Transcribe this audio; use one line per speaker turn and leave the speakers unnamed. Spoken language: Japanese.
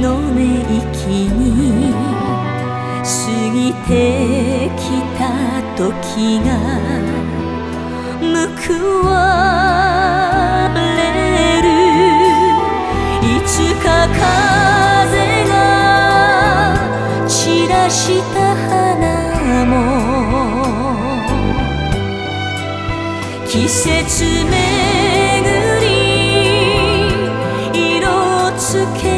のめ息に過ぎてきた時が報われるいつか風が散らした花も季節巡り色をつけ